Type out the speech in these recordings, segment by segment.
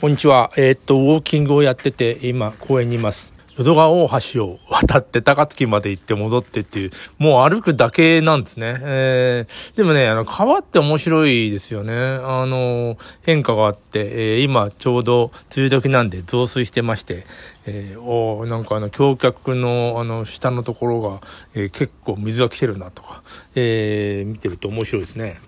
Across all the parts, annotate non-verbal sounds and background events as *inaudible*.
こんにちは。えー、っと、ウォーキングをやってて、今、公園にいます。淀川大橋を渡って高槻まで行って戻ってっていう、もう歩くだけなんですね。えー、でもね、あの、川って面白いですよね。あの、変化があって、えー、今ちょうど梅雨時なんで増水してまして、えー、おなんかあの、橋脚のあの、下のところが、えー、結構水が来てるなとか、えー、見てると面白いですね。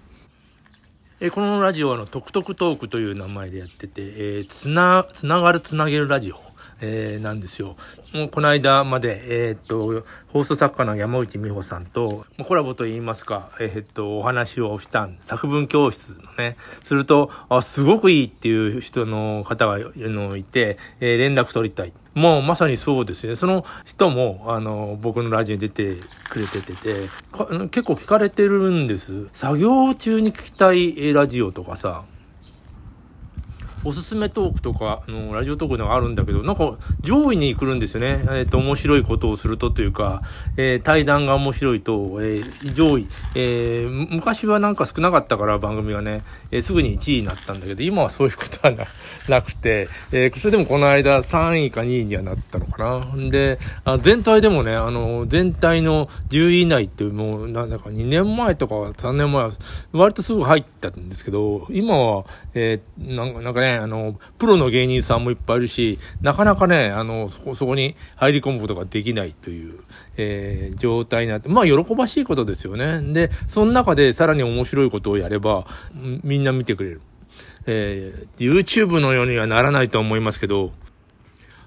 えこのラジオはの、トクトクトークという名前でやってて、えー、つな、つながるつなげるラジオ。えー、なんですよ。もうこの間まで、えー、っと、放送作家の山内美穂さんと、コラボと言いますか、えー、っと、お話をした作文教室のね、すると、あ、すごくいいっていう人の方がのいて、え、連絡取りたい。もうまさにそうですね。その人も、あの、僕のラジオに出てくれててて、結構聞かれてるんです。作業中に聞きたいラジオとかさ、おすすめトークとか、あの、ラジオトークではあるんだけど、なんか上位に来るんですよね。えっ、ー、と、面白いことをするとというか、えー、対談が面白いと、えー、上位、えー、昔はなんか少なかったから番組がね、えー、すぐに1位になったんだけど、今はそういうことはな *laughs* なくて、えー、それでもこの間3位か2位にはなったのかな。で、あ全体でもね、あの、全体の10位以内ってもう、なんだか2年前とか3年前は、割とすぐ入ったんですけど、今は、えー、なんかね、あの、プロの芸人さんもいっぱいいるし、なかなかね、あの、そこ、そこに入り込むことができないという、えー、状態になって、まあ、喜ばしいことですよね。で、その中でさらに面白いことをやれば、みんな見てくれる。えー、YouTube のようにはならないと思いますけど、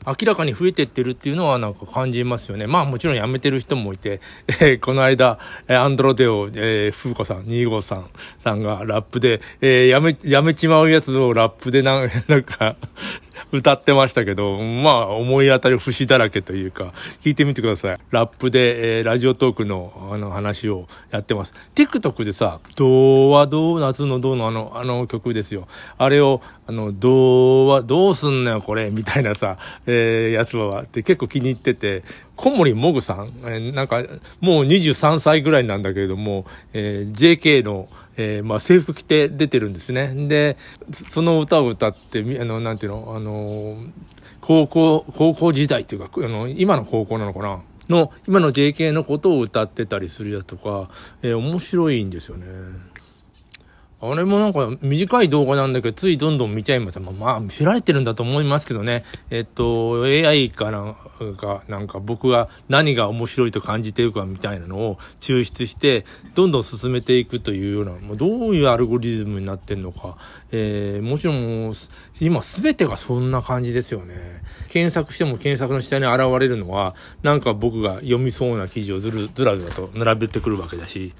明らかに増えてってるっていうのはなんか感じますよね。まあもちろん辞めてる人もいて、えー、この間、えアンドロデオ、えー、風子さん、2号さんさんがラップで、えー、辞め、辞めちまうやつをラップでなん *laughs* なんか歌ってましたけど、まあ、思い当たる節だらけというか、聞いてみてください。ラップで、えー、ラジオトークの、あの、話をやってます。TikTok でさ、どうはどう、夏のどうのあの、あの曲ですよ。あれを、あの、どうは、どうすんのよ、これ、みたいなさ、やつは、って結構気に入ってて、小森もぐさん、えー、なんか、もう23歳ぐらいなんだけれども、えー、JK の、えー、まあ、制服着て出てるんですね。で、その歌を歌って、あの、なんていうの、あの、高校、高校時代っていうか、あの、今の高校なのかな？の、今の JK のことを歌ってたりするやつとか、えー、面白いんですよね。あれもなんか短い動画なんだけど、ついどんどん見ちゃいます。まあ、まあ、見せられてるんだと思いますけどね。えっと、AI かなんか、なんか僕が何が面白いと感じてるかみたいなのを抽出して、どんどん進めていくというような、もうどういうアルゴリズムになってんのか。えー、もちろん、今すべてがそんな感じですよね。検索しても検索の下に現れるのは、なんか僕が読みそうな記事をずるずらずらと並べてくるわけだし、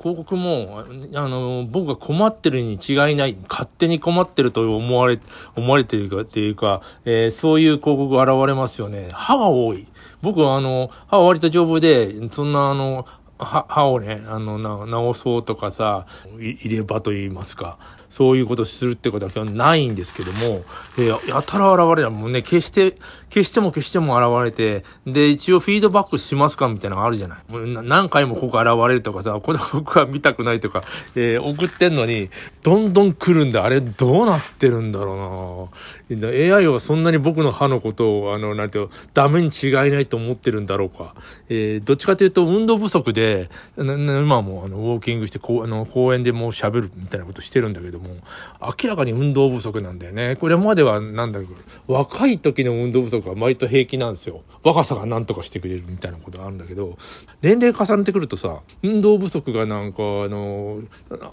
広告も、あの、僕が困ってるに違いない、勝手に困ってると思われ、思われてるかっていうか、えー、そういう広告現れますよね。歯が多い。僕はあの、歯は割と丈夫で、そんなあの、歯をね、あの、な、直そうとかさ、入れ歯と言いますか、そういうことするってことはないんですけども、えー、やたら現れたもんね、決して、消しても消しても現れて、で、一応フィードバックしますかみたいなのがあるじゃない。もう何回もここ現れるとかさ、この僕 *laughs* は見たくないとか、えー、送ってんのに、どんどん来るんで、あれどうなってるんだろうな AI はそんなに僕の歯のことを、あの、なんていうダメに違いないと思ってるんだろうか。えー、どっちかというと運動不足で、で、今もあの、ウォーキングして、こう、あの、公園でもう喋るみたいなことしてるんだけども、明らかに運動不足なんだよね。これまでは、なんだろう、若い時の運動不足は割と平気なんですよ。若さが何とかしてくれるみたいなことあるんだけど、年齢重ねてくるとさ、運動不足がなんか、あの、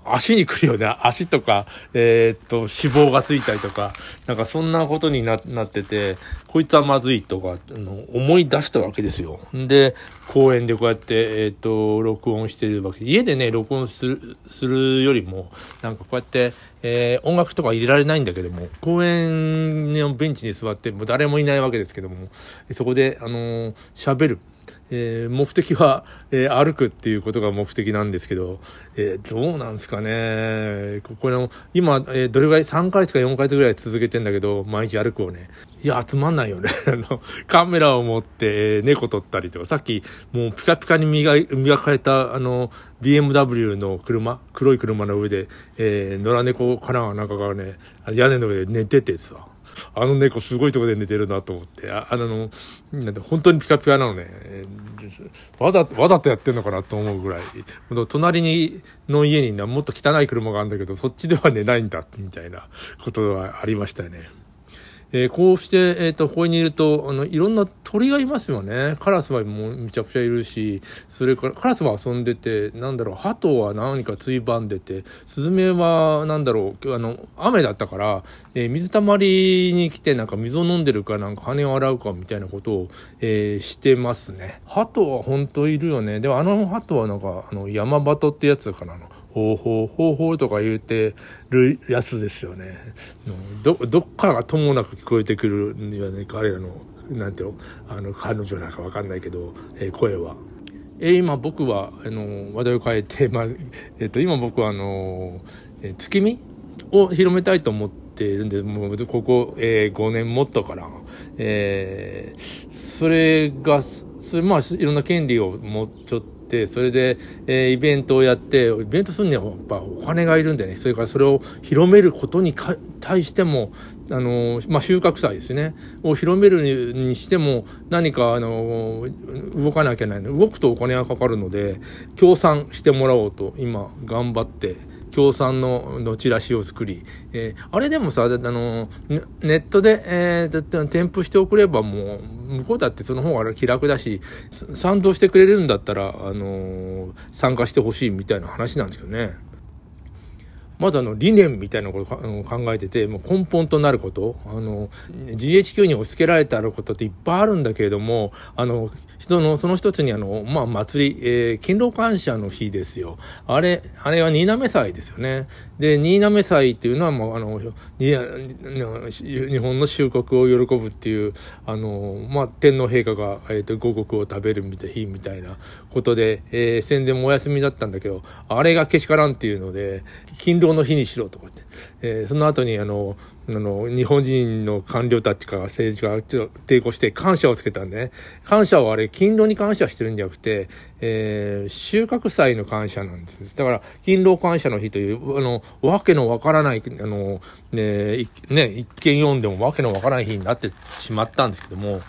足に来るよね。足とか、えー、っと、脂肪がついたりとか、なんかそんなことにななってて、こいつはまずいとか、あの、思い出したわけですよ。で、公園でこうやって、えー、っと、録音してるわけ、家でね、録音する、するよりも、なんかこうやって、えー、音楽とか入れられないんだけども、公園のベンチに座って、もう誰もいないわけですけども、そこで、あのー、喋る。えー、目的は、えー、歩くっていうことが目的なんですけど、えー、どうなんですかね。これも、今、えどれぐらい、3ヶ月か4ヶ月ぐらい続けてんだけど、毎日歩くをね。いや、つまんないよね。*laughs* あの、カメラを持って、え猫撮ったりとか、さっき、もうピカピカに磨磨かれた、あの、BMW の車、黒い車の上で、え野良猫かななんかがね、屋根の上で寝ててさ。あの猫すごいとこで寝てるなと思って、ああの、なんて本当にピカピカなのね。わざ、わざとやってんのかなと思うぐらい。隣に、の家にもっと汚い車があるんだけど、そっちでは寝ないんだ、みたいなことはありましたよね。えー、こうして、えっ、ー、と、ここにいると、あの、いろんな鳥がいますよね。カラスはもうめちゃくちゃいるし、それから、カラスは遊んでて、なんだろう、鳩は何かついばんでて、スズメは、なんだろう、あの、雨だったから、えー、水たまりに来て、なんか水を飲んでるか、なんか羽を洗うか、みたいなことを、えー、してますね。鳩は本当いるよね。でもあの鳩はなんか、あの、山鳩ってやつかな。ほうほうほうほうとか言うてるやつですよね。ど、どっからがともなく聞こえてくるにはね、彼らの、なんていう、あの、彼女なんかわかんないけど、えー、声は。えー、今僕は、あの、話題を変えて、まあ、えっ、ー、と、今僕はあの、えー、月見を広めたいと思ってているんで、もうここ、えー、5年もっとから、えー、それが、それまあ、いろんな権利をもうちょっと、それで、えー、イベントをやって、イベントするにはやっぱお金がいるんでね、それからそれを広めることに対しても、あの、まあ、収穫祭ですね、を広めるにしても、何か、あの、動かなきゃいけない。動くとお金がかかるので、協賛してもらおうと、今、頑張って、協賛ののチラシを作り、えー、あれでもさ、あの、ネットで、えー、添付しておくればもう、向こうだってその方が気楽だし、賛同してくれるんだったら、あのー、参加してほしいみたいな話なんですけどね。まだあの理念みたいなことを考えてて、もう根本となること、あの、GHQ に押し付けられてあることっていっぱいあるんだけれども、あの、人の、その一つにあの、まあ、祭り、えー、勤労感謝の日ですよ。あれ、あれは新滑祭ですよね。で、新滑祭っていうのはもう、あの、日本の収穫を喜ぶっていう、あの、まあ、天皇陛下が、えっ、ー、と、五穀を食べるみたい日みたいなことで、えー、宣伝もお休みだったんだけど、あれがけしからんっていうので、勤労の日にしろとか言って、えー、その後にあの、あの、日本人の官僚たちか政治家がちょ抵抗して感謝をつけたんでね。感謝はあれ、勤労に感謝してるんじゃなくて、えー、収穫祭の感謝なんです。だから、勤労感謝の日という、あの、わけのわからない、あの、ね、ね、一見読んでもわけのわからない日になってしまったんですけども、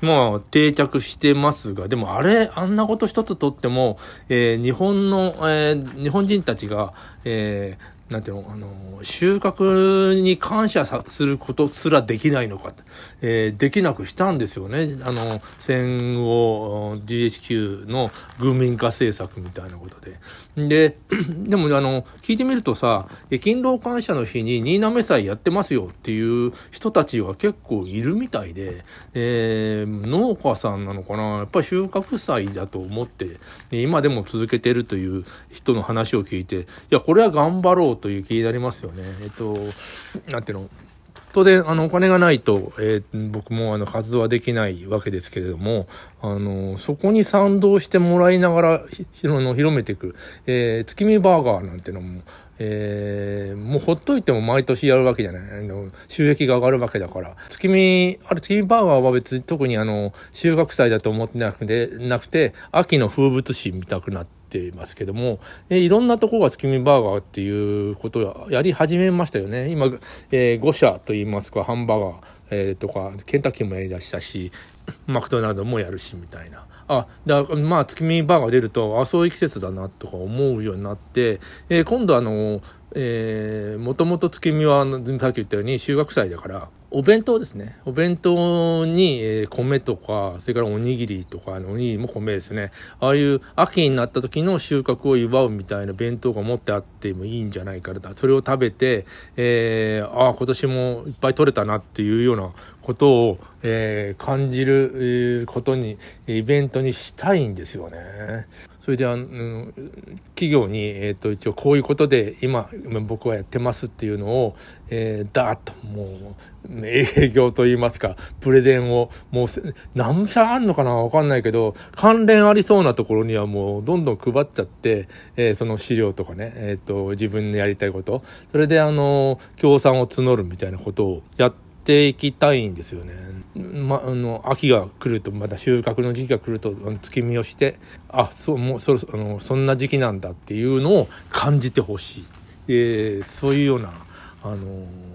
まあ、定着してますが、でもあれ、あんなこと一つとっても、えー、日本の、えー、日本人たちが、えー、なんていうの、あの、収穫に感謝することすらできないのか、えー、できなくしたんですよね。あの、戦後 GHQ の軍民化政策みたいなことで。で、*clears throat* でもあの、聞いてみるとさ、勤労感謝の日に新滑祭やってますよっていう人たちは結構いるみたいで、えー、農家さんなのかなやっぱり収穫祭だと思って、今でも続けてるという人の話を聞いて、いや、これは頑張ろうという気になりますよね。えっと、なんていうの、当然、あの、お金がないと、えー、僕もあの、活動はできないわけですけれども、あの、そこに賛同してもらいながら、ひの広めていく、えー、月見バーガーなんてのも、えー、もうほっといても毎年やるわけじゃない。あの、収益が上がるわけだから。月見、あれ月見バーガーは別に特にあの、収穫祭だと思ってなくて、なくて、秋の風物詩見たくなって、ていますけども、え、いろんなとこが月見バーガーっていうことをやり始めましたよね。今、えー、5社といいますか、ハンバーガー、えー、とか、ケンタッキーもやりだしたし、マクドナルドもやるし、みたいな。あ、だまあ、月見バーガー出ると、あ、そういう季節だな、とか思うようになって、えー、今度あの、えー、もともと月見は、さっき言ったように収穫祭だから、お弁当ですね。お弁当に、え、米とか、それからおにぎりとか、おにぎりも米ですね。ああいう秋になった時の収穫を祝うみたいな弁当が持ってあってもいいんじゃないかな。それを食べて、えー、ああ、今年もいっぱい取れたなっていうようなことを、えー、感じることに、イベントにしたいんですよね。それであの企業に、えーと、一応こういうことで今僕はやってますっていうのを、えー、ダーッともう営業といいますかプレゼンをもう何社あるのかなわかんないけど関連ありそうなところにはもうどんどん配っちゃって、えー、その資料とかね、えーと、自分でやりたいことそれであの協賛を募るみたいなことをやっていきたいんですよね。ま、あの秋が来るとまた収穫の時期が来ると月見をしてあそうもうそろそろあのそんな時期なんだっていうのを感じてほしい、えー、そういうようなあのー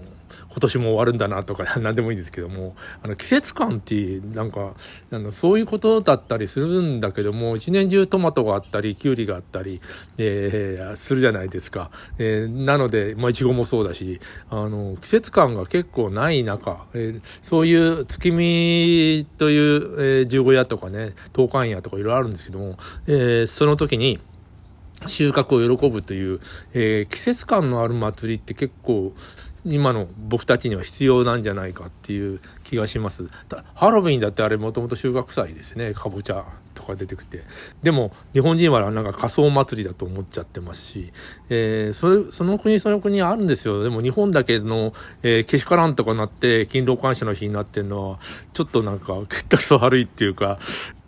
今年も終わるんだなとか *laughs* 何でもいいんですけどもあの季節感ってなんかあのそういうことだったりするんだけども一年中トマトがあったりきゅうりがあったり、えー、するじゃないですか、えー、なのでまあいちごもそうだしあの季節感が結構ない中、えー、そういう月見という、えー、十五夜とかね東海夜とかいろいろあるんですけども、えー、その時に収穫を喜ぶという、えー、季節感のある祭りって結構今の僕たちには必要なんじゃないかっていう気がします。ハロウィンだってあれもともと収穫祭ですね。かぼちゃとか出てきて。でも日本人はなんか仮装祭りだと思っちゃってますし、えー、それ、その国その国あるんですよ。でも日本だけの、えー、けしからんとかなって勤労感謝の日になってるのは、ちょっとなんか、けったくそ悪いっていうか、